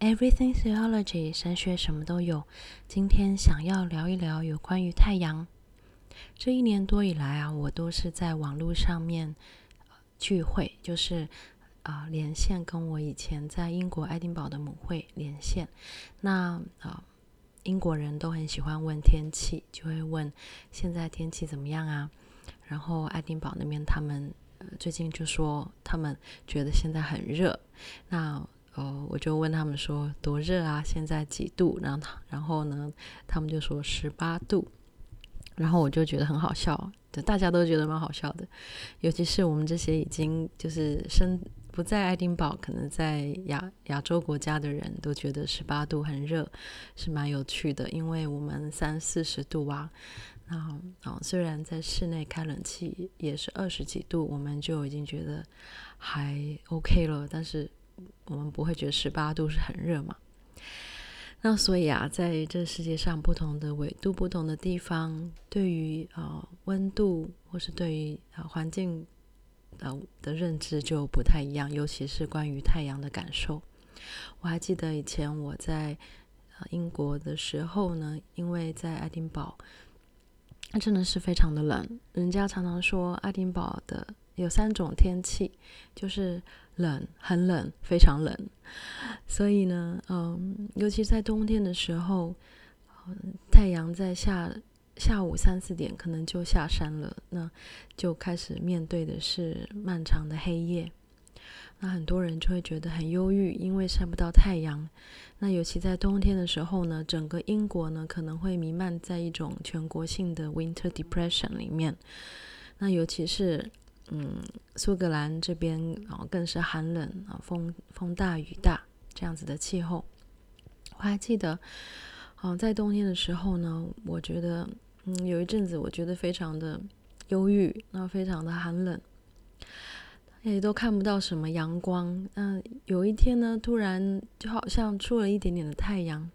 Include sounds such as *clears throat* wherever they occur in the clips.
Everything Theology，神学什么都有。今天想要聊一聊有关于太阳。这一年多以来啊，我都是在网络上面聚会，就是啊、连线，跟我以前在英国爱丁堡的母会连线。那啊、呃，英国人都很喜欢问天气，就会问现在天气怎么样啊？然后爱丁堡那边他们、最近就说他们觉得现在很热。那哦，我就问他们说多热啊？现在几度？然后，然后呢，他们就说十八度。然后我就觉得很好笑，就大家都觉得蛮好笑的。尤其是我们这些已经就是生不在爱丁堡，可能在亚亚洲国家的人都觉得十八度很热，是蛮有趣的。因为我们三四十度啊，然后哦，虽然在室内开冷气也是二十几度，我们就已经觉得还 OK 了，但是。我们不会觉得十八度是很热嘛？那所以啊，在这世界上不同的纬度、不同的地方，对于呃温度或是对于呃环境的的认知就不太一样，尤其是关于太阳的感受。我还记得以前我在呃英国的时候呢，因为在爱丁堡，那真的是非常的冷。人家常常说爱丁堡的有三种天气，就是。冷，很冷，非常冷。所以呢，嗯，尤其在冬天的时候，太阳在下下午三四点可能就下山了，那就开始面对的是漫长的黑夜。那很多人就会觉得很忧郁，因为晒不到太阳。那尤其在冬天的时候呢，整个英国呢可能会弥漫在一种全国性的 Winter Depression 里面。那尤其是。嗯，苏格兰这边啊、哦，更是寒冷啊，风风大雨大这样子的气候。我还记得，啊、在冬天的时候呢，我觉得，嗯，有一阵子我觉得非常的忧郁，那非常的寒冷，也都看不到什么阳光。那有一天呢，突然就好像出了一点点的太阳。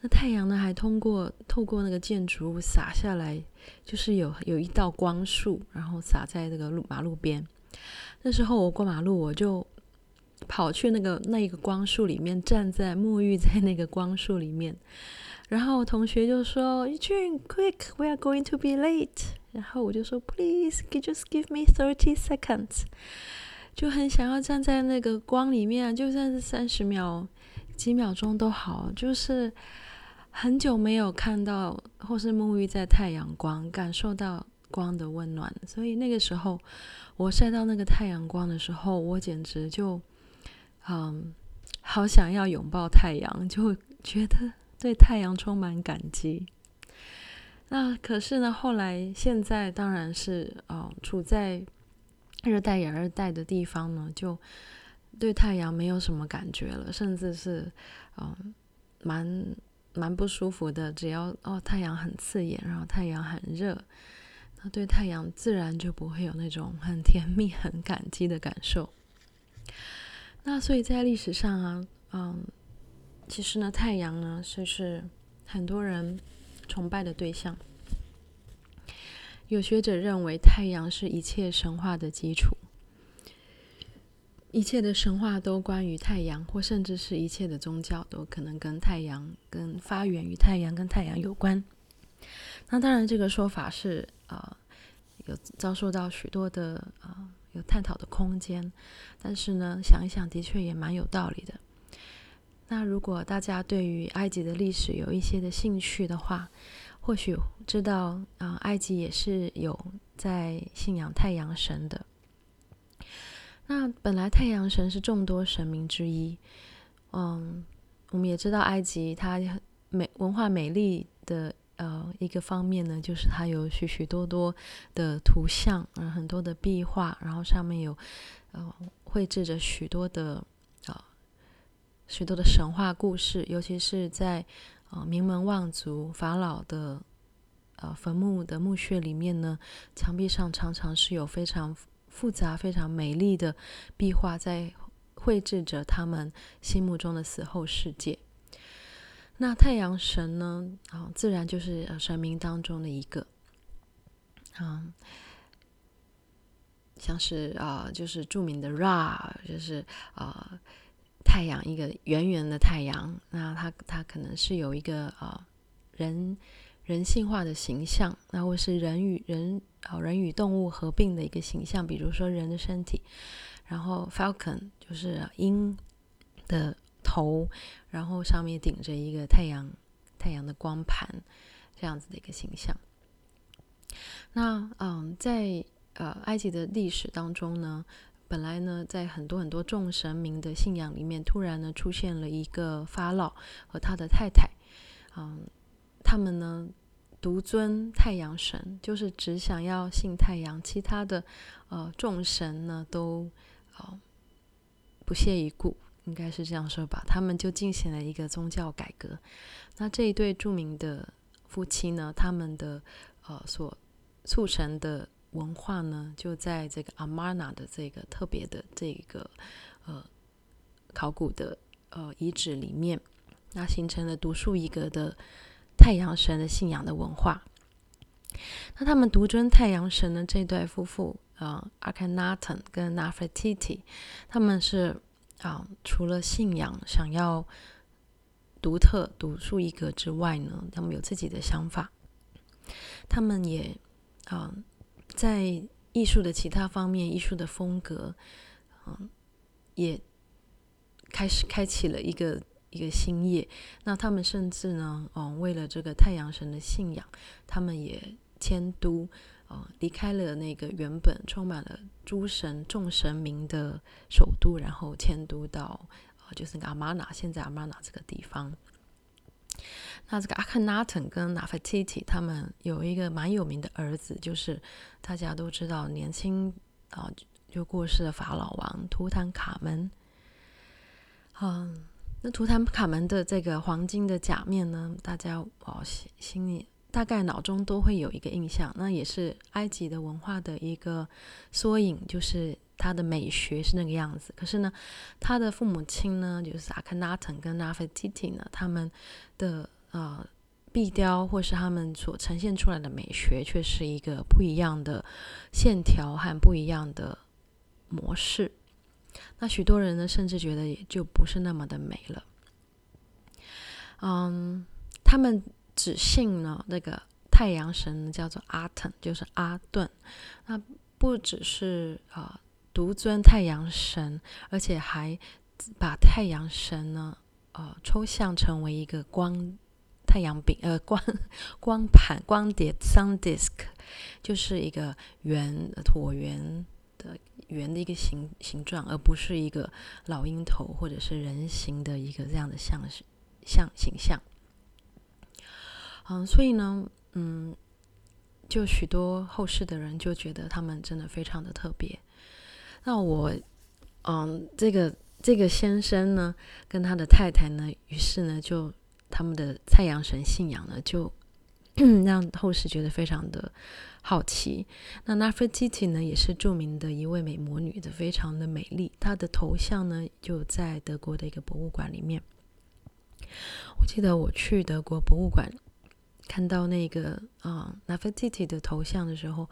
那太阳呢，还通过透过那个建筑物洒下来，就是有有一道光束，然后洒在那个路马路边。那时候我过马路，我就跑去那个那一个光束里面，站在沐浴在那个光束里面。然后我同学就说：“June, quick, we are going to be late。”然后我就说：“Please, just give me thirty seconds。”就很想要站在那个光里面，就算是三十秒、几秒钟都好，就是。很久没有看到或是沐浴在太阳光，感受到光的温暖，所以那个时候我晒到那个太阳光的时候，我简直就嗯，好想要拥抱太阳，就 *laughs* 觉得对太阳充满感激。那可是呢，后来现在当然是嗯，处在热带亚热带的地方呢，就对太阳没有什么感觉了，甚至是嗯，蛮。蛮不舒服的，只要哦太阳很刺眼，然后太阳很热，那对太阳自然就不会有那种很甜蜜、*laughs* 很感激的感受。那所以在历史上啊，嗯，其实呢，太阳呢，就是很多人崇拜的对象。有学者认为，太阳是一切神话的基础。一切的神话都关于太阳，或甚至是一切的宗教都可能跟太阳、跟发源于太阳、跟太阳有关。那当然，这个说法是啊、呃，有遭受到许多的啊、呃、有探讨的空间。但是呢，想一想，的确也蛮有道理的。那如果大家对于埃及的历史有一些的兴趣的话，或许知道啊、埃及也是有在信仰太阳神的。那本来太阳神是众多神明之一，嗯，我们也知道埃及它美文化美丽的呃一个方面呢，就是它有许许多多的图像，嗯，很多的壁画，然后上面有呃绘制着许多的啊、呃、许多的神话故事，尤其是在啊、呃、名门望族法老的呃坟墓的墓穴里面呢，墙壁上常常是有非常。复杂、非常美丽的壁画，在绘制着他们心目中的死后世界。那太阳神呢？啊、自然就是神明当中的一个。嗯，像是啊、呃，就是著名的 Ra，就是啊、呃，太阳，一个圆圆的太阳，那它它可能是有一个啊、呃、人人性化的形象，那或是人与人啊、人与动物合并的一个形象，比如说人的身体，然后 falcon 就是鹰的头，然后上面顶着一个太阳太阳的光盘，这样子的一个形象。那嗯，在呃埃及的历史当中呢，本来呢，在很多很多众神明的信仰里面，突然呢出现了一个法老和他的太太，嗯，他们呢独尊太阳神，就是只想要信太阳，其他的呃众神呢都呃不屑一顾，应该是这样说吧。他们就进行了一个宗教改革。那这一对著名的夫妻呢，他们的呃所促成的。文化呢，就在这个阿玛纳的这个特别的这个呃考古的呃遗址里面，那形成了独树一格的太阳神的信仰的文化。那他们独尊太阳神的这对夫妇啊，阿肯纳顿跟纳菲提提，他们是啊、除了信仰想要独特独树一格之外呢，他们有自己的想法，他们也啊。在艺术的其他方面，艺术的风格，嗯，也开始开启了一个一个新页。那他们甚至呢，嗯，为了这个太阳神的信仰，他们也迁都，呃、离开了那个原本充满了诸神众神明的首都，然后迁都到，呃、就是阿玛纳，现在阿玛纳这个地方。那这个阿肯纳顿跟纳菲提提他们有一个蛮有名的儿子，就是大家都知道年轻啊、呃、就过世的法老王图坦卡门。嗯，那图坦卡门的这个黄金的假面呢，大家哦心心里大概脑中都会有一个印象，那也是埃及的文化的一个缩影，就是他的美学是那个样子。可是呢，他的父母亲呢，就是阿肯纳顿跟纳菲提蒂呢，他们的呃，壁雕或是他们所呈现出来的美学，却是一个不一样的线条和不一样的模式。那许多人呢，甚至觉得也就不是那么的美了。嗯，他们只信呢那个太阳神，叫做阿腾，就是阿顿。那不只是啊、呃、独尊太阳神，而且还把太阳神呢呃抽象成为一个光。太阳饼呃光 *laughs* 光盘光碟 sun disk 就是一个圆椭圆圆的一个形形状，而不是一个老鹰头或者是人形的一个这样的像像形象。嗯，所以呢，嗯，就许多后世的人就觉得他们真的非常的特别。那我，嗯，这个这个先生呢，跟他的太太呢，于是呢就。他们的太阳神信仰呢，就 *clears throat* 让后世觉得非常的好奇。那 Nefertiti 呢，也是著名的一位美魔女的，非常的美丽。她的头像呢，就在德国的一个博物馆里面。我记得我去德国博物馆看到那个啊 Nefertiti 的头像的时候，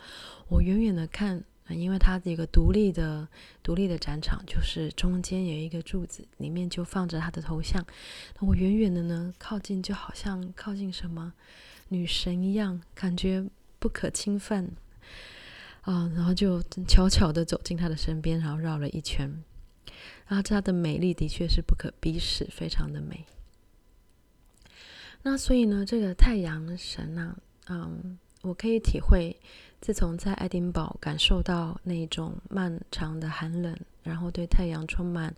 我远远的看。因为它一个独立的、独立的展场，就是中间有一个柱子，里面就放着他的头像。那我远远的呢，靠近就好像靠近什么女神一样，感觉不可侵犯啊、然后就悄悄的走进他的身边，然后绕了一圈。然后它的美丽的确是不可逼视，非常的美。那所以呢，这个太阳神呢、啊，嗯，我可以体会。自从在爱丁堡感受到那种漫长的寒冷，然后对太阳充满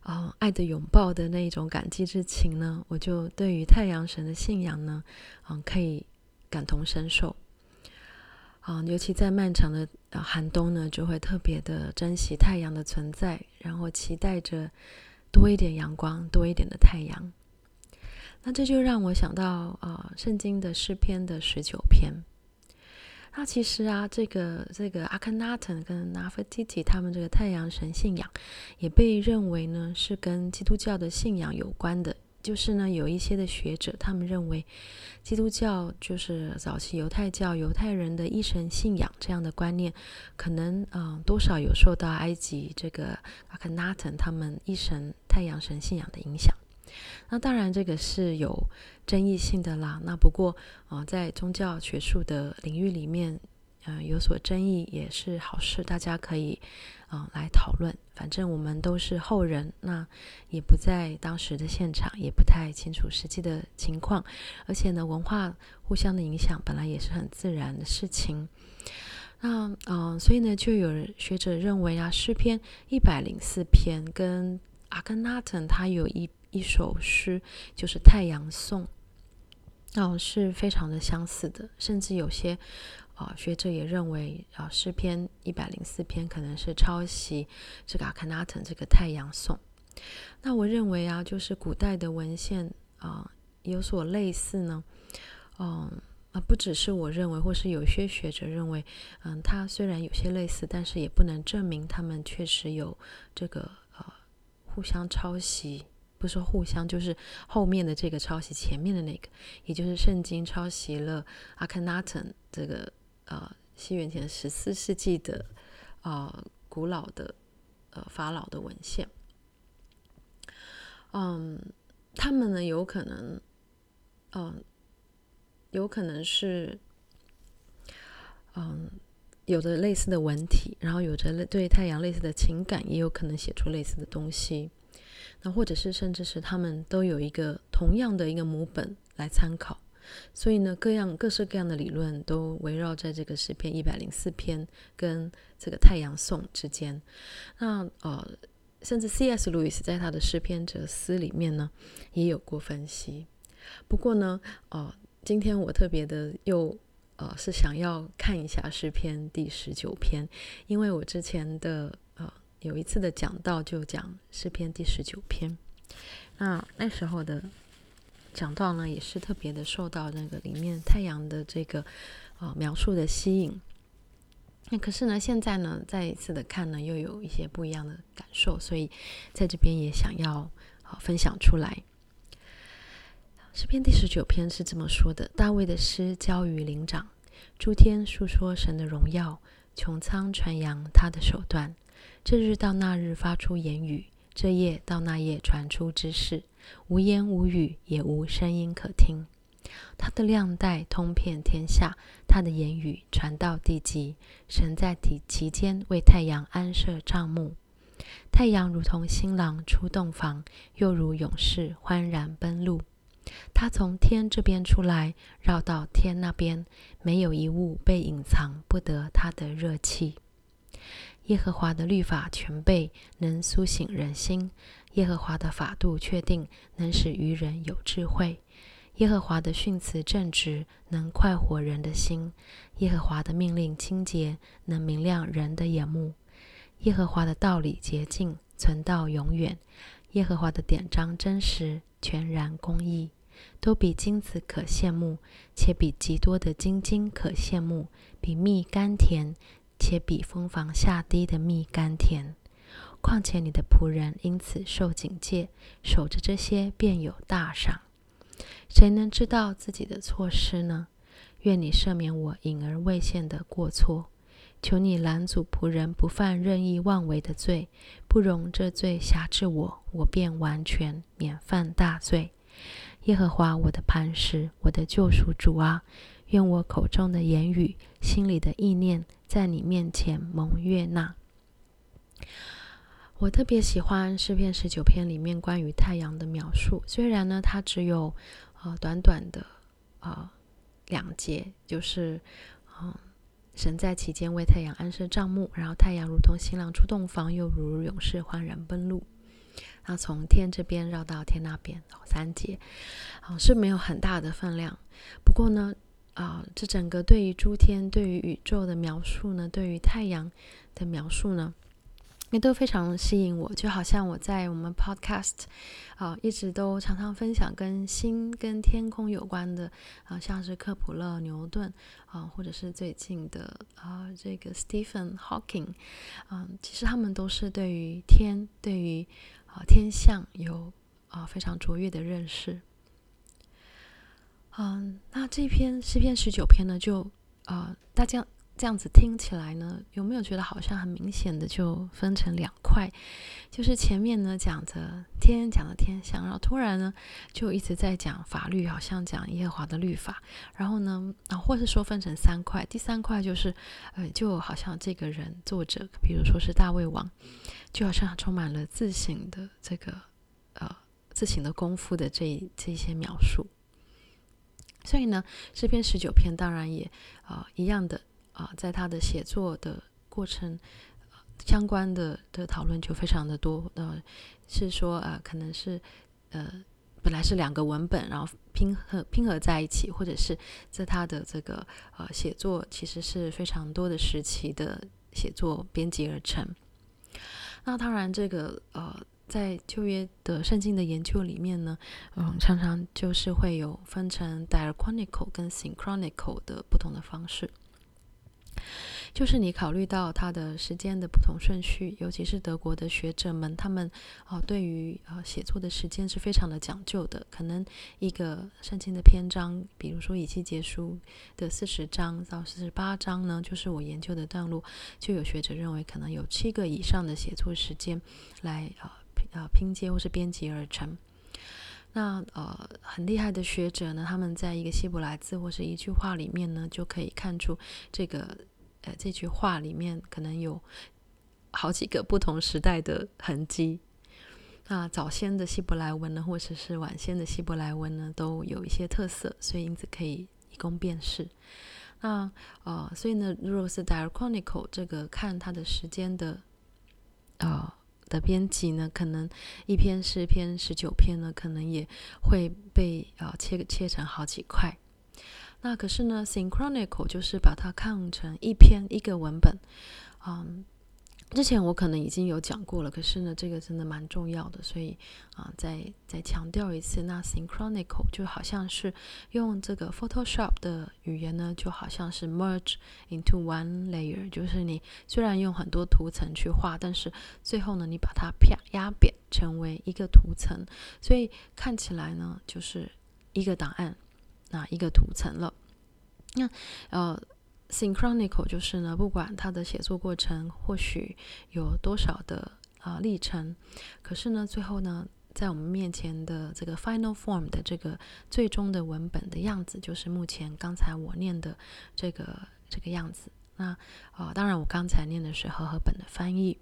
啊、爱的拥抱的那一种感激之情呢，我就对于太阳神的信仰呢，嗯、可以感同身受。啊、尤其在漫长的、寒冬呢，就会特别的珍惜太阳的存在，然后期待着多一点阳光，多一点的太阳。那这就让我想到啊、呃，圣经的诗篇的十九篇。那其实啊，这个这个阿肯纳顿跟纳菲提提他们这个太阳神信仰，也被认为呢是跟基督教的信仰有关的就是呢，有一些的学者他们认为，基督教就是早期犹太教犹太人的一神信仰这样的观念，可能嗯、多少有受到埃及这个阿肯纳顿他们一神太阳神信仰的影响。那当然这个是有争议性的啦。那不过啊、在宗教学术的领域里面。嗯、有所争议也是好事，大家可以嗯、来讨论。反正我们都是后人，那也不在当时的现场，也不太清楚实际的情况。而且呢，文化互相的影响本来也是很自然的事情。那嗯、所以呢，就有学者认为啊，诗篇一百零四篇跟阿根纳顿他有一一首诗，就是《太阳颂》，哦，是非常的相似的，甚至有些。啊，学者也认为啊，诗篇一百零四篇可能是抄袭这个阿肯纳顿这个太阳颂。那我认为啊，就是古代的文献啊有所类似呢。嗯啊，不只是我认为，或是有些学者认为，嗯，它虽然有些类似，但是也不能证明他们确实有这个呃互相抄袭。不是说互相，就是后面的这个抄袭前面的那个，也就是圣经抄袭了阿肯纳顿这个。呃，西元前十四世纪的呃古老的呃法老的文献，嗯，他们呢有可能，嗯，有可能是，嗯，有着类似的文体，然后有着对太阳类似的情感，也有可能写出类似的东西，那或者是甚至是他们都有一个同样的一个母本来参考。所以呢，各样各式各样的理论都围绕在这个诗篇一百零四篇跟这个太阳颂之间。那呃，甚至 C.S. 路易斯在他的诗篇哲思里面呢，也有过分析。不过呢，呃，今天我特别的又呃是想要看一下诗篇第十九篇，因为我之前的有一次的讲道就讲诗篇第十九篇，那那时候的。讲道呢，也是特别的受到那个里面太阳的这个呃描述的吸引。那可是呢，现在呢，再一次的看呢，又有一些不一样的感受，所以在这边也想要啊、分享出来。诗篇第十九篇是这么说的：大卫的诗交于灵长，诸天述说神的荣耀，穹苍传扬他的手段。这日到那日发出言语，这夜到那夜传出之事。无言无语，也无声音可听。他的亮带通遍天下，他的言语传到地极。神在体其间为太阳安设帐幕。太阳如同新郎出洞房，又如勇士欢然奔路。他从天这边出来，绕到天那边，没有一物被隐藏，不得他的热气。耶和华的律法全备，能苏醒人心。耶和华的法度确定，能使愚人有智慧；耶和华的训词正直，能快活人的心；耶和华的命令清洁，能明亮人的眼目；耶和华的道理洁净，存到永远；耶和华的典章真实，全然公义，都比金子可羡慕，且比极多的金金可羡慕；比蜜甘甜，且比蜂房下滴的蜜甘甜。况且你的仆人因此受警戒，守着这些便有大赏。谁能知道自己的错失呢？愿你赦免我隐而未现的过错。求你拦阻仆人不犯任意妄为的罪，不容这罪辖制我，我便完全免犯大罪。耶和华我的磐石，我的救赎主啊，愿我口中的言语，心里的意念，在你面前蒙悦纳。我特别喜欢诗篇十九篇里面关于太阳的描述，虽然呢，它只有呃短短的呃两节，就是嗯、神在其间为太阳安设帐幕，然后太阳如同新郎出洞房，又如勇士欢然奔路，那从天这边绕到天那边，三节，啊、是没有很大的分量，不过呢，啊、这整个对于诸天、对于宇宙的描述呢，对于太阳的描述呢。也都非常吸引我，就好像我在我们 Podcast 啊，一直都常常分享跟星、跟天空有关的啊，像是克普勒、牛顿啊，或者是最近的啊这个 Stephen Hawking 啊，其实他们都是对于天、对于啊天象有啊非常卓越的认识。嗯，那这篇诗篇十九篇呢，就呃大家。这样子听起来呢，有没有觉得好像很明显的就分成两块？就是前面呢讲着天，讲的天象，然后突然呢就一直在讲法律，好像讲耶和华的律法。然后呢，啊，或是说分成三块，第三块就是，呃，就好像这个人作者，比如说是大卫王，就好像充满了自省的这个，呃，自省的功夫的这这些描述。所以呢，诗篇十九篇当然也啊、一样的。啊，在他的写作的过程，相关的的讨论就非常的多。呃，是说呃，可能是呃，本来是两个文本，然后拼合拼合在一起，或者是在他的这个呃写作，其实是非常多的时期的写作编辑而成。那当然，这个呃，在旧约的圣经的研究里面呢，嗯，常常就是会有分成 diachronical 跟 synchronical 的不同的方式。就是你考虑到它的时间的不同顺序，尤其是德国的学者们，他们啊、对于啊、写作的时间是非常的讲究的。可能一个圣经的篇章，比如说以西结书的四十章到四十八章呢，就是我研究的段落，就有学者认为可能有七个以上的写作时间来啊、呃、拼接或是编辑而成。那呃很厉害的学者呢，他们在一个希伯来字或是一句话里面呢，就可以看出这个。呃，这句话里面可能有好几个不同时代的痕迹。那早先的希伯来文呢，或者是晚先的希伯来文呢，都有一些特色，所以因此可以以供辨识。那呃，所以呢，如果是 diachronic 这个看它的时间的呃的编辑呢，可能一篇十篇十九篇呢，可能也会被呃切切成好几块。那可是呢，synchronical 就是把它看成一篇一个文本，嗯，之前我可能已经有讲过了，可是呢，这个真的蛮重要的，所以啊、再再强调一次，那 synchronical 就好像是用这个 Photoshop 的语言呢，就好像是 merge into one layer，就是你虽然用很多图层去画，但是最后呢，你把它啪压扁成为一个图层，所以看起来呢，就是一个档案。那一个图层了，那呃，synchronical 就是呢，不管它的写作过程或许有多少的啊、历程，可是呢，最后呢，在我们面前的这个 final form 的这个最终的文本的样子，就是目前刚才我念的这个这个样子。那啊、当然我刚才念的是和合本的翻译。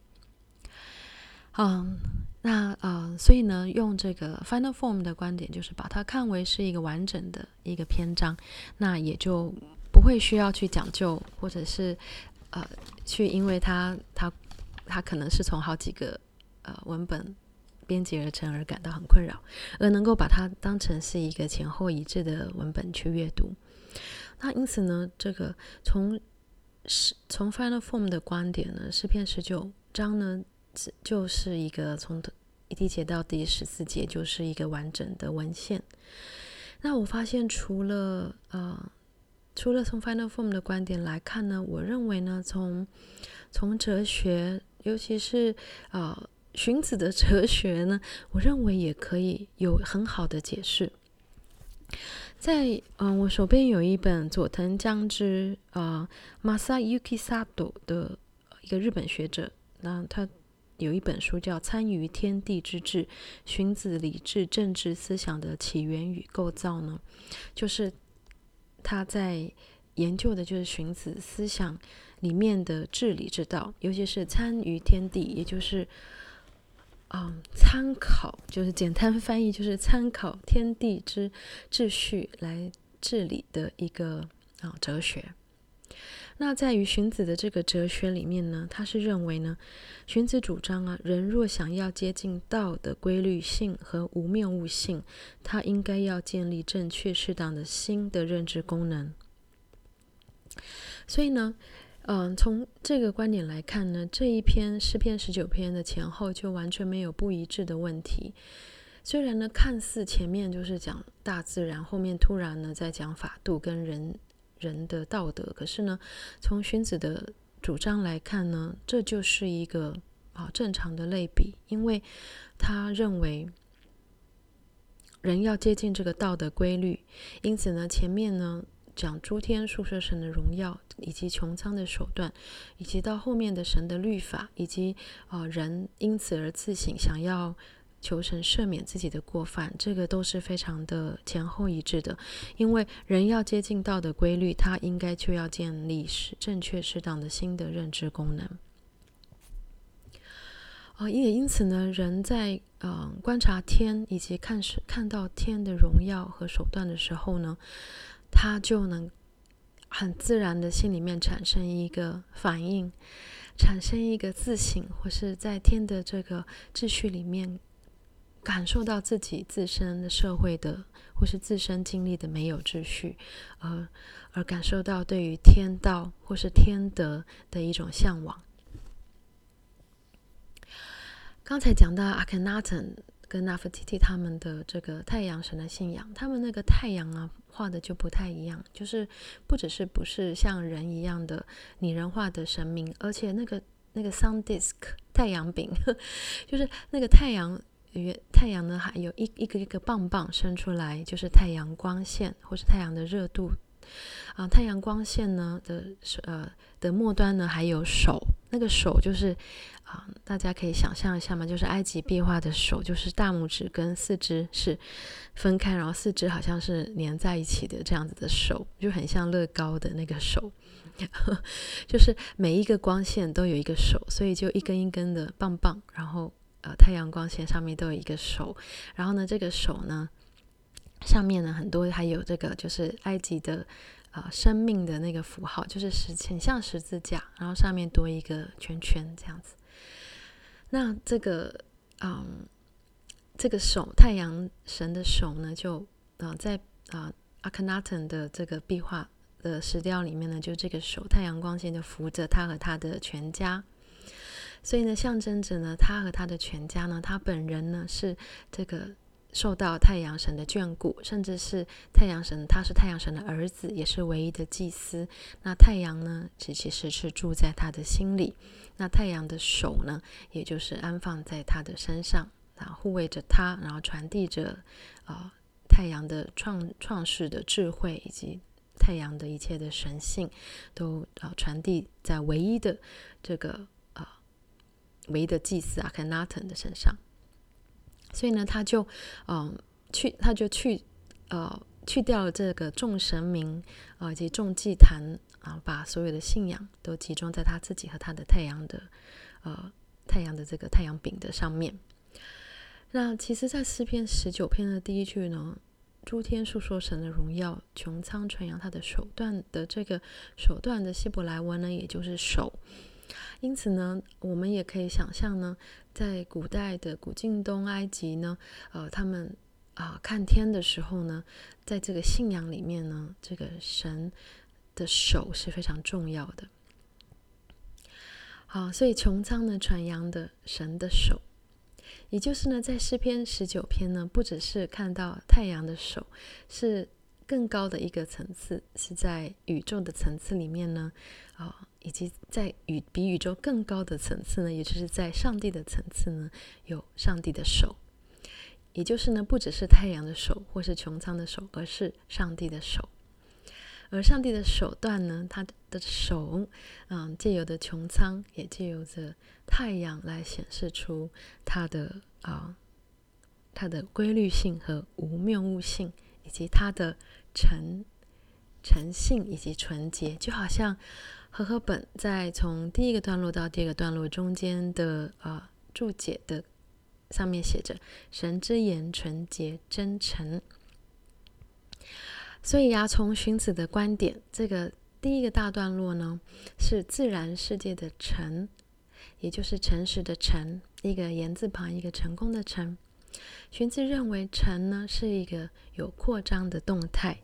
嗯，那呃，所以呢，用这个 final form 的观点，就是把它看为是一个完整的一个篇章，那也就不会需要去讲究，或者是呃，去因为它它它可能是从好几个呃文本编辑而成而感到很困扰，而能够把它当成是一个前后一致的文本去阅读。那因此呢，这个从是从 final form 的观点呢，诗篇十九章呢。就是一个从第一节到第十四节，就是一个完整的文献。那我发现，除了呃，除了从 Final Form 的观点来看呢，我认为呢，从从哲学，尤其是呃荀子的哲学呢，我认为也可以有很好的解释。在嗯、我手边有一本佐藤将之啊、呃、Masayuki Sato 的一个日本学者，那他。有一本书叫《参与天地之治：荀子礼智政治思想的起源与构造》呢，就是他在研究的就是荀子思想里面的治理之道，尤其是参与天地，也就是嗯，参考，就是简单翻译就是参考天地之秩序来治理的一个啊哲学。那在于荀子的这个哲学里面呢，他是认为呢，荀子主张啊，人若想要接近道的规律性和无谬误性，他应该要建立正确适当的心的认知功能。所以呢，嗯、从这个观点来看呢，这一篇诗篇十九篇的前后就完全没有不一致的问题。虽然呢，看似前面就是讲大自然，后面突然呢在讲法度跟人。人的道德，可是呢，从荀子的主张来看呢，这就是一个啊正常的类比，因为他认为人要接近这个道德规律，因此呢，前面呢讲诸天宿舍神的荣耀，以及穹苍的手段，以及到后面的神的律法，以及啊、人因此而自省，想要求神赦免自己的过犯，这个都是非常的前后一致的。因为人要接近道的规律，他应该就要建立是正确适当的新的认知功能。啊，也因此呢，人在嗯、观察天以及看是看到天的荣耀和手段的时候呢，他就能很自然的心里面产生一个反应，产生一个自省，或是在天的这个秩序里面感受到自己自身的社会的或是自身经历的没有秩序，而而感受到对于天道或是天德的一种向往。刚才讲到阿肯纳顿跟纳弗提提他们的这个太阳神的信仰，他们那个太阳啊画的就不太一样，就是不只是不是像人一样的拟人化的神明，而且那个那个 sun disk 太阳饼，*laughs* 就是那个太阳圆太阳呢，还有一一个一个棒棒伸出来，就是太阳光线或是太阳的热度啊，太阳光线呢的呃的末端呢还有手，那个手就是。啊，大家可以想象一下嘛，就是埃及壁画的手，就是大拇指跟四肢是分开，然后四肢好像是连在一起的这样子的手，就很像乐高的那个手，*laughs* 就是每一个光线都有一个手，所以就一根一根的棒棒，然后呃太阳光线上面都有一个手，然后呢这个手呢上面呢很多还有这个就是埃及的。啊、呃，生命的那个符号就是十，很像十字架，然后上面多一个圈圈这样子。那这个，嗯，这个手，太阳神的手呢，就啊、在啊、阿肯纳顿的这个壁画的石雕里面呢，就这个手，太阳光线就扶着他和他的全家，所以呢，象征着呢，他和他的全家呢，他本人呢是这个。受到太阳神的眷顾，甚至是太阳神，他是太阳神的儿子，也是唯一的祭司。那太阳呢，其其实是住在他的心里。那太阳的手呢，也就是安放在他的身上，啊，护卫着他，然后传递着啊、太阳的创创世的智慧，以及太阳的一切的神性，都啊、传递在唯一的这个、唯一的祭司阿肯纳顿的身上。所以呢，他就，嗯，去，他就去，呃，去掉了这个众神明，啊、以及众祭坛，啊，把所有的信仰都集中在他自己和他的太阳的，呃，太阳的这个太阳饼的上面。那其实，在诗篇十九篇的第一句呢，诸天述说神的荣耀，穹苍传扬他的手段的这个手段的希伯来文呢，也就是手。因此呢，我们也可以想象呢，在古代的古近东埃及呢，呃，他们啊、看天的时候呢，在这个信仰里面呢，这个神的手是非常重要的。好，所以穹苍呢传扬的神的手，也就是呢，在诗篇十九篇呢，不只是看到太阳的手，是更高的一个层次，是在宇宙的层次里面呢，啊、以及在宇比宇宙更高的层次呢，也就是在上帝的层次呢，有上帝的手，也就是呢，不只是太阳的手或是穹苍的手，而是上帝的手。而上帝的手段呢，他的手，嗯，借由的穹苍，也借由着太阳来显示出他的啊，他的规律性和无谬误性，以及他的诚诚信以及纯洁，就好像。和合本在从第一个段落到第二个段落中间的啊注解的上面写着“神之言纯洁真诚”，所以呀、从荀子的观点，这个第一个大段落呢是自然世界的“诚”，也就是诚实的“诚”，一个言字旁一个成功的“成”。荀子认为“诚”呢是一个有扩张的动态，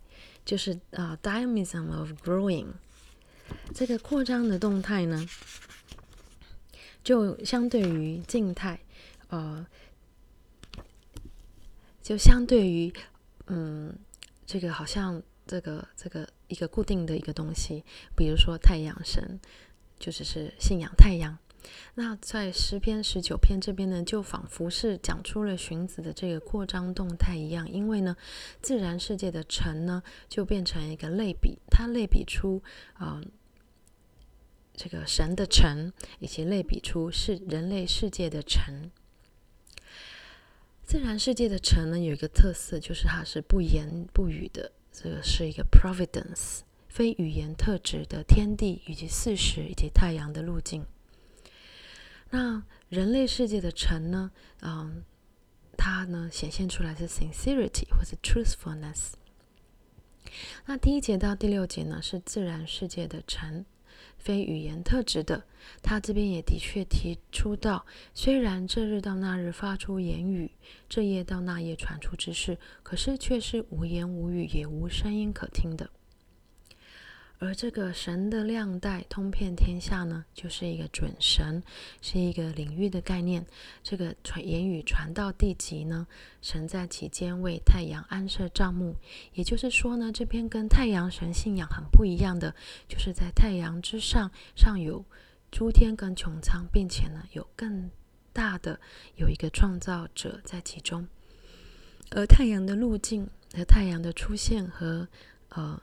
就是啊、uh,，dynamism of growing。这个扩张的动态呢，就相对于静态，呃，就相对于，嗯，这个好像这个这个一个固定的一个东西，比如说太阳神，就只是信仰太阳，那在诗篇十九篇这边呢，就仿佛是讲出了荀子的这个扩张动态一样，因为呢，自然世界的城呢，就变成一个类比，它类比出啊、这个神的城，以及类比出是人类世界的城。自然世界的城呢，有一个特色，就是它是不言不语的，这个是一个 providence，非语言特质的天地以及四时以及太阳的路径。那人类世界的城呢，嗯，它呢显现出来是 sincerity 或是 truthfulness。那第一节到第六节呢，是自然世界的城。非语言特质的，他这边也的确提出到，虽然这日到那日发出言语，这夜到那夜传出之事，可是却是无言无语，也无声音可听的。而这个神的量带通遍天下呢，就是一个准神，是一个领域的概念。这个传言语传到地极呢，神在其间为太阳安设帐幕。也就是说呢，这边跟太阳神信仰很不一样的，就是在太阳之上，上有诸天跟穹苍，并且呢，有更大的有一个创造者在其中。而太阳的路径和太阳的出现和呃。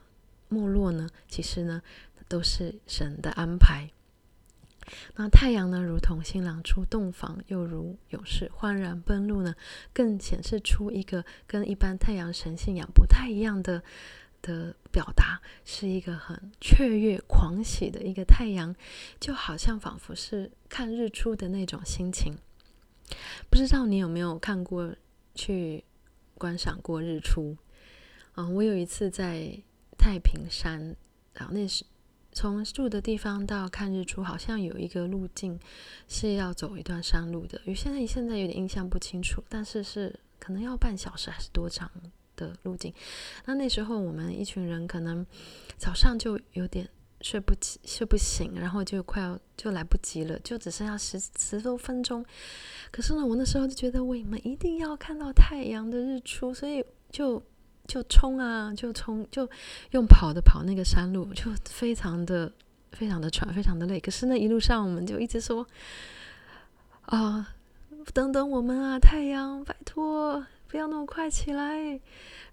没落呢，其实呢，都是神的安排。那太阳呢，如同新郎出洞房，又如勇士欢然奔路呢，更显示出一个跟一般太阳神信仰不太一样的的表达，是一个很雀跃狂喜的一个太阳，就好像仿佛是看日出的那种心情。不知道你有没有看过去观赏过日出？嗯，我有一次在。太平山，然后那是从住的地方到看日出，好像有一个路径是要走一段山路的。与现在现在有点印象不清楚，但是是可能要半小时还是多长的路径。那那时候我们一群人可能早上就有点睡不起、睡不醒，然后就快要就来不及了，就只剩下十十多分钟。可是呢，我那时候就觉得我们一定要看到太阳的日出，所以就。就冲啊，就冲，就用跑的跑那个山路，就非常的、非常的喘，非常的累。可是那一路上，我们就一直说：“啊，等等我们啊，太阳，拜托，不要那么快起来。”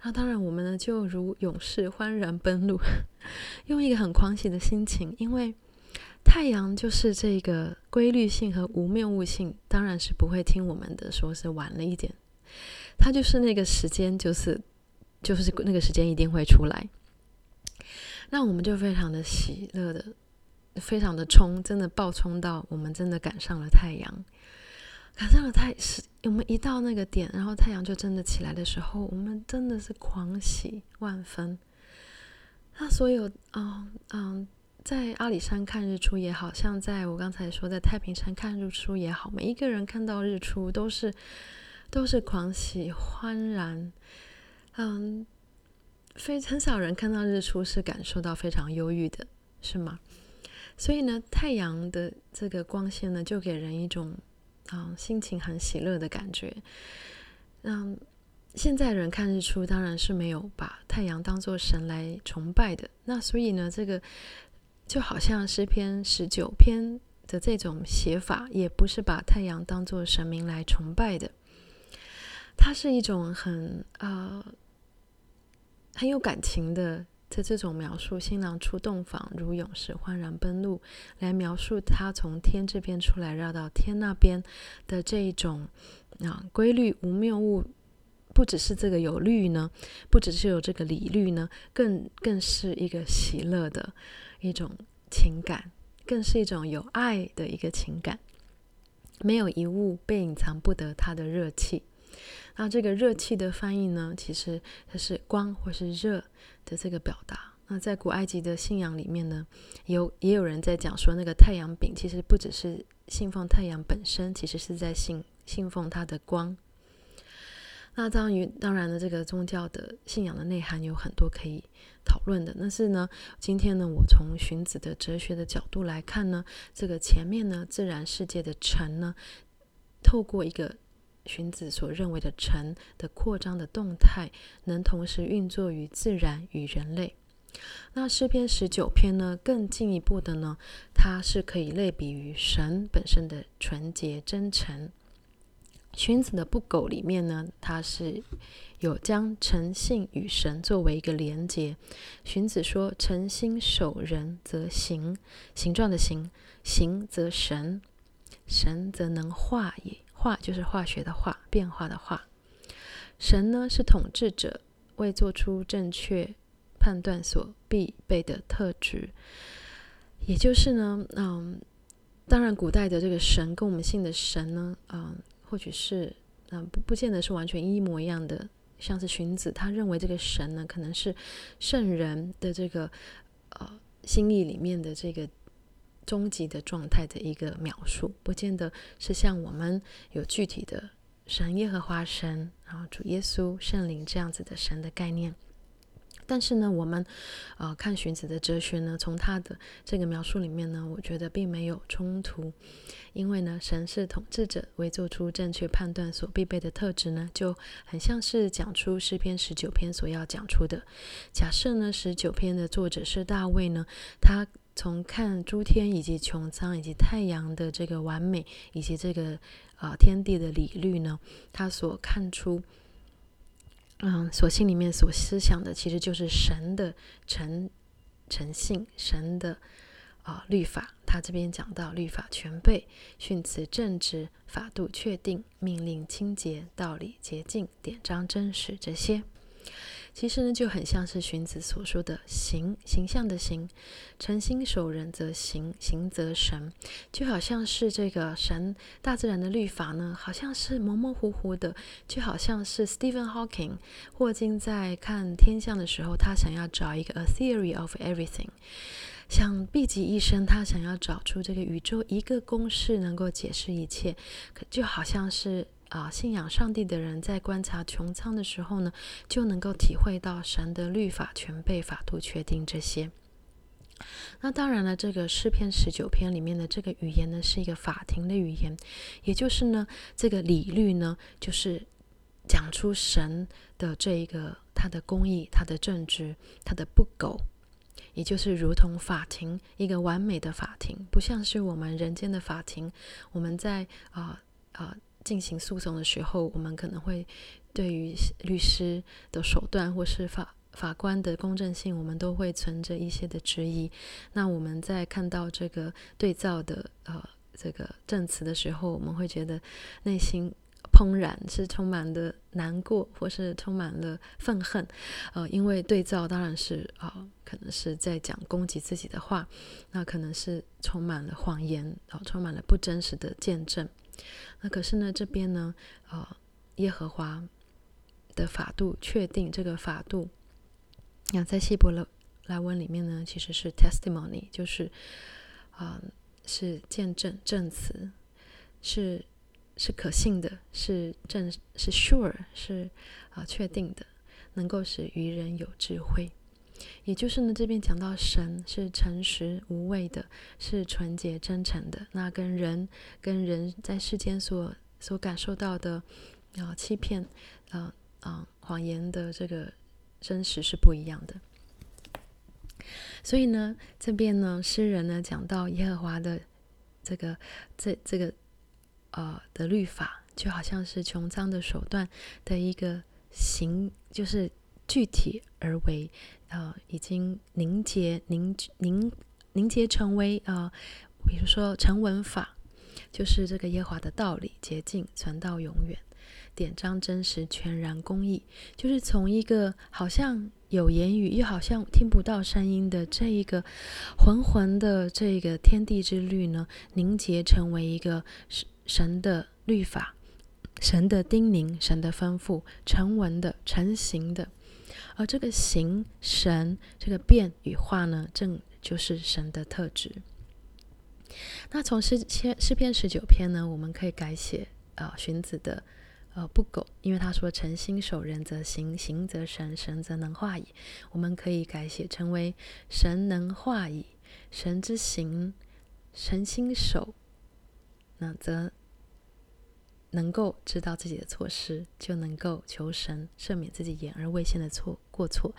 然后，当然我们呢，就如勇士欢然奔路，*laughs* 用一个很狂喜的心情，因为太阳就是这个规律性和无谬误性，当然是不会听我们的，说是晚了一点，它就是那个时间，就是。就是那个时间一定会出来，那我们就非常的喜乐的，非常的冲，真的暴冲到我们真的赶上了太阳，赶上了太是，我们一到那个点，然后太阳就真的起来的时候，我们真的是狂喜万分。那所有，嗯嗯，在阿里山看日出也好，像在我刚才说在太平山看日出也好，每一个人看到日出都是都是狂喜欢然。嗯，非很少人看到日出是感受到非常忧郁的，是吗？所以呢，太阳的这个光线呢，就给人一种嗯心情很喜乐的感觉。嗯，现在人看日出当然是没有把太阳当作神来崇拜的，那所以呢，这个就好像诗篇十九篇的这种写法，也不是把太阳当作神明来崇拜的，它是一种很呃。很有感情的在这种描述，新郎出洞房，如勇士欢然奔路，来描述他从天这边出来，绕到天那边的这一种啊规律无谬误，不只是这个有律呢，不只是有这个礼律呢，更更是一个喜乐的一种情感，更是一种有爱的一个情感，没有一物被隐藏不得它的热气。那这个热气的翻译呢，其实它是光或是热的这个表达。那在古埃及的信仰里面呢，有也有人在讲说，那个太阳饼其实不只是信奉太阳本身，其实是在信信奉它的光。那当然，当然了，这个宗教的信仰的内涵有很多可以讨论的。但是呢，今天呢，我从荀子的哲学的角度来看呢，这个前面呢，自然世界的城呢，透过一个。荀子所认为的诚的扩张的动态，能同时运作于自然与人类。那诗篇十九篇呢，更进一步的呢，它是可以类比于神本身的纯洁真诚。荀子的不苟里面呢，它是有将诚信与神作为一个连结。荀子说：“诚心守人，则形，形状的形，形则神，神则能化也。化就是化学的化，变化的化。神呢，是统治者为做出正确判断所必备的特质，也就是呢，嗯，当然古代的这个神跟我们信的神呢，嗯。”或许是，嗯，不不见得是完全一模一样的。像是荀子，他认为这个神呢，可能是圣人的这个呃心意里面的这个终极的状态的一个描述，不见得是像我们有具体的神耶和华神，然后主耶稣圣灵这样子的神的概念。但是呢，我们，呃，看荀子的哲学呢，从他的这个描述里面呢，我觉得并没有冲突，因为呢，神是统治者为做出正确判断所必备的特质呢，就很像是讲出诗篇十九篇所要讲出的。假设呢，十九篇的作者是大卫呢，他从看诸天以及穹苍以及太阳的这个完美以及这个啊、呃、天地的理律呢，他所看出。嗯，所心里面所思想的，其实就是神的诚诚信，神的啊、律法。他这边讲到律法全备，训词正直，法度确定，命令清洁，道理洁净，典章真实这些。其实呢，就很像是荀子所说的“形”，形象的“形”，诚心守人则形，形则神，就好像是这个神大自然的律法呢，好像是模模糊糊的，就好像是 Stephen Hawking 霍金在看天象的时候，他想要找一个 A theory of everything，想毕极一生，他想要找出这个宇宙一个公式能够解释一切，可就好像是。啊，信仰上帝的人在观察穹苍的时候呢，就能够体会到神的律法全被、法度确定这些。那当然了，这个诗篇十九篇里面的这个语言呢，是一个法庭的语言，也就是呢，这个理律呢，就是讲出神的这一个他的公义、他的正直、他的不苟，也就是如同法庭一个完美的法庭，不像是我们人间的法庭，我们在啊啊。进行诉讼的时候，我们可能会对于律师的手段或是法法官的公正性，我们都会存着一些的质疑。那我们在看到这个对照的呃这个证词的时候，我们会觉得内心怦然，是充满了难过，或是充满了愤恨。呃，因为对照当然是啊、呃，可能是在讲攻击自己的话，那可能是充满了谎言，啊、呃，充满了不真实的见证。那可是呢，这边呢，呃，耶和华的法度确定这个法度，那在希伯来文里面呢，其实是 testimony，就是啊、是见证证词，是是可信的，是正是 sure，是啊、确定的，能够使愚人有智慧。也就是呢，这边讲到神是诚实无畏的，是纯洁真诚的。那跟人跟人在世间所所感受到的啊、呃、欺骗啊啊谎言的这个真实是不一样的。所以呢，这边呢，诗人呢讲到耶和华的这个这这个呃的律法，就好像是穹苍的手段的一个形，就是具体而为。呃，已经凝结、凝凝凝结成为呃，比如说成文法，就是这个耶华的道理洁净，存到永远，典章真实，全然公义，就是从一个好像有言语，又好像听不到声音的这一个浑浑的这个天地之律呢，凝结成为一个神神的律法，神的叮咛，神的吩咐，成文的、成形的。而这个形神，这个变与化呢，正就是神的特质。那从诗篇诗篇十九篇呢，我们可以改写啊，荀、子的呃不苟，因为他说诚心守人则形，形则神，神则能化矣。我们可以改写成为神能化矣，神之行，诚心守，那则能够知道自己的错失，就能够求神赦免自己眼而未见的错过错。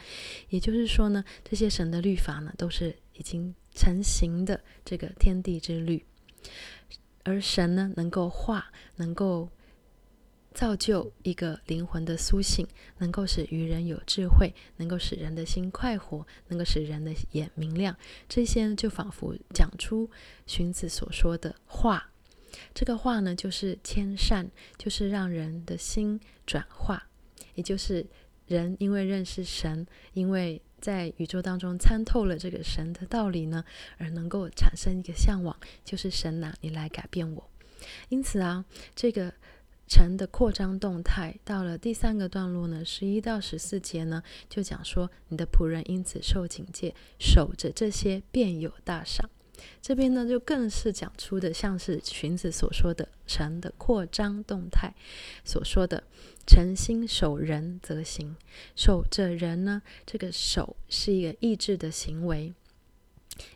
也就是说呢，这些神的律法呢，都是已经成型的这个天地之律，而神呢，能够化，能够造就一个灵魂的苏醒，能够使愚人有智慧，能够使人的心快活，能够使人的眼明亮。这些就仿佛讲出荀子所说的化。这个化呢，就是迁善，就是让人的心转化，也就是人因为认识神，因为在宇宙当中参透了这个神的道理呢，而能够产生一个向往，就是神呐，你来改变我。因此啊，这个城的扩张动态到了第三个段落呢，十一到十四节呢，就讲说你的仆人因此受警戒，守着这些便有大赏。这边呢，就更是讲出的，像是荀子所说的城的扩张动态所说的“诚心守仁则行”，守着人呢，这个守是一个意志的行为。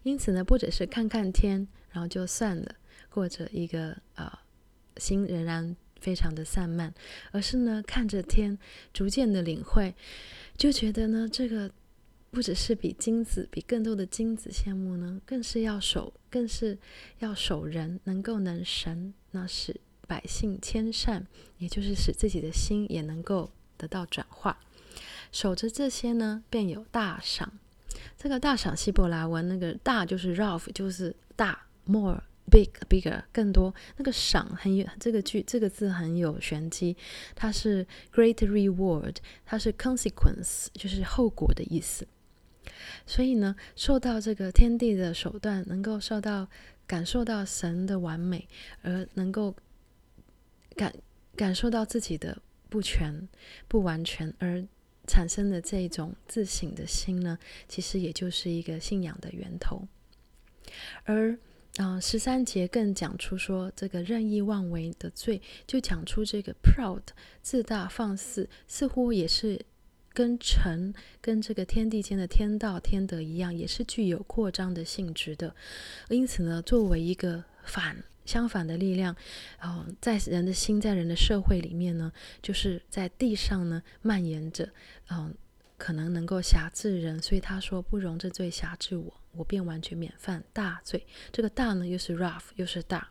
因此呢，不只是看看天，然后就算了，过着一个、呃，心仍然非常的散漫，而是呢，看着天，逐渐的领会，就觉得呢，这个。不只是比金子，比更多的金子羡慕呢，更是要守，更是要守人，能够能神，那使百姓迁善，也就是使自己的心也能够得到转化。守着这些呢，便有大赏。这个大赏希伯来文那个大就是 Rav，就是大 more big bigger 更多。那个赏很有这个句这个字很有玄机，它是 great reward，它是 consequence，就是后果的意思。所以呢，受到这个天地的手段，能够受到感受到神的完美，而能够感感受到自己的不全、不完全，而产生的这种自省的心呢，其实也就是一个信仰的源头。而啊，十三节更讲出说，这个任意妄为的罪，就讲出这个 proud 自大放肆，似乎也是。跟城跟这个天地间的天道天德一样，也是具有扩张的性质的。因此呢，作为一个反相反的力量，哦，在人的心，在人的社会里面呢，就是在地上呢蔓延着，嗯，可能能够辖制人。所以他说：“不容这罪辖制我，我便完全免犯大罪。”这个大呢，又是 rough，又是大，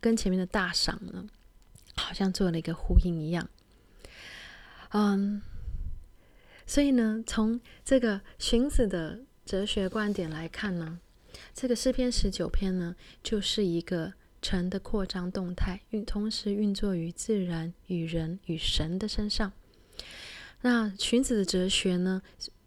跟前面的大赏呢，好像做了一个呼应一样。嗯。所以呢，从这个荀子的哲学观点来看呢，这个诗篇十九篇呢，就是一个城的扩张动态，运同时运作于自然、与人、与神的身上。那荀子的哲学呢，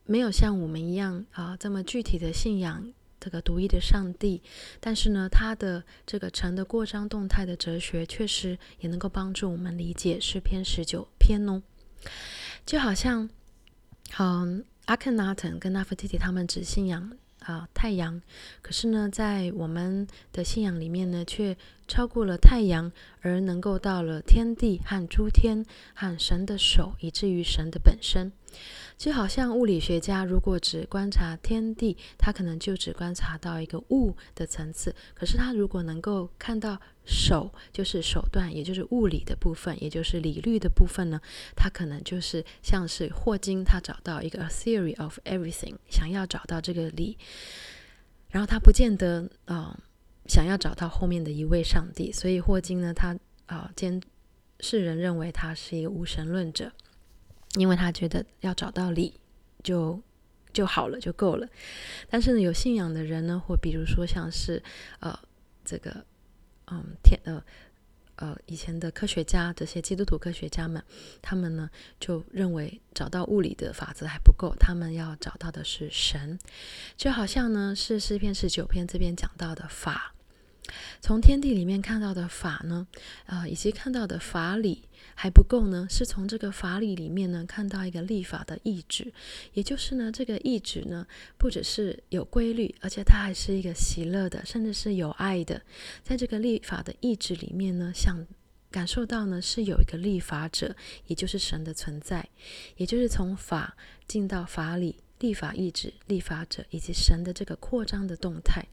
没有像我们一样啊这么具体的信仰这个独一的上帝，但是呢，他的这个城的扩张动态的哲学，确实也能够帮助我们理解诗篇十九篇哦，就好像。好，阿肯拿顿跟纳弗提提他们只信仰啊、太阳，可是呢，在我们的信仰里面呢，却超过了太阳，而能够到了天地和诸天和神的手，以至于神的本身。就好像物理学家如果只观察天地，他可能就只观察到一个物的层次。可是他如果能够看到手，就是手段，也就是物理的部分，也就是理律的部分呢，他可能就是像是霍金，他找到一个 a theory of everything，想要找到这个理，然后他不见得啊、想要找到后面的一位上帝。所以霍金呢，他啊，兼、世人认为他是一个无神论者。因为他觉得要找到理就就好了，就够了。但是呢，有信仰的人呢，或比如说像是呃这个嗯天呃呃以前的科学家，这些基督徒科学家们，他们呢就认为找到物理的法则还不够，他们要找到的是神。就好像呢是诗篇十九篇这边讲到的法，从天地里面看到的法呢，啊以及看到的法理。还不够呢，是从这个法理里面呢看到一个立法的意志，也就是呢这个意志呢不只是有规律，而且它还是一个喜乐的，甚至是有爱的。在这个立法的意志里面呢，想感受到呢是有一个立法者，也就是神的存在，也就是从法进到法理、立法意志、立法者以及神的这个扩张的动态。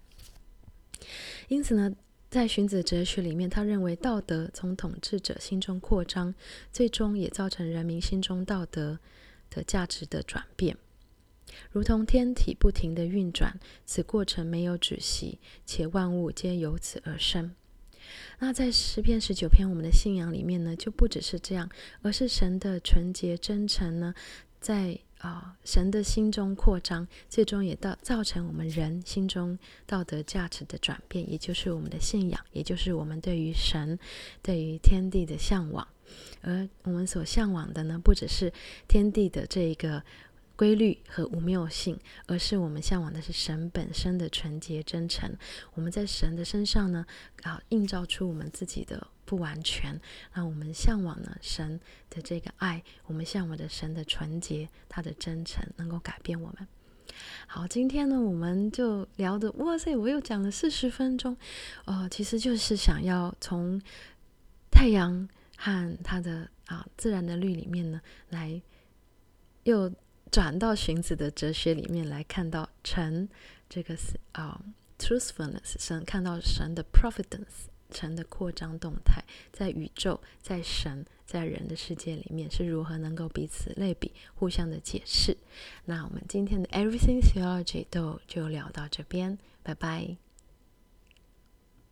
因此呢。在荀子哲学里面，他认为道德从统治者心中扩张，最终也造成人民心中道德的价值的转变，如同天体不停地运转，此过程没有止息，且万物皆由此而生。那在十篇十九篇，我们的信仰里面呢，就不只是这样，而是神的纯洁真诚呢，在啊、神的心中扩张，最终也到造成我们人心中道德价值的转变，也就是我们的信仰，也就是我们对于神、对于天地的向往。而我们所向往的呢，不只是天地的这一个。规律和无谬性，而是我们向往的是神本身的纯洁真诚。我们在神的身上呢，啊，映照出我们自己的不完全。那我们向往呢，神的这个爱，我们向往的神的纯洁，他的真诚，能够改变我们。好，今天呢，我们就聊的，哇塞，我又讲了四十分钟，哦，其实就是想要从太阳和它的啊自然的律里面呢，来又。转到荀子的哲学里面来看到神这个是啊、truthfulness，神看到神的 providence，神的扩张动态，在宇宙、在神、在人的世界里面是如何能够彼此类比、互相的解释。那我们今天的 Everything Theology 都就聊到这边，拜拜。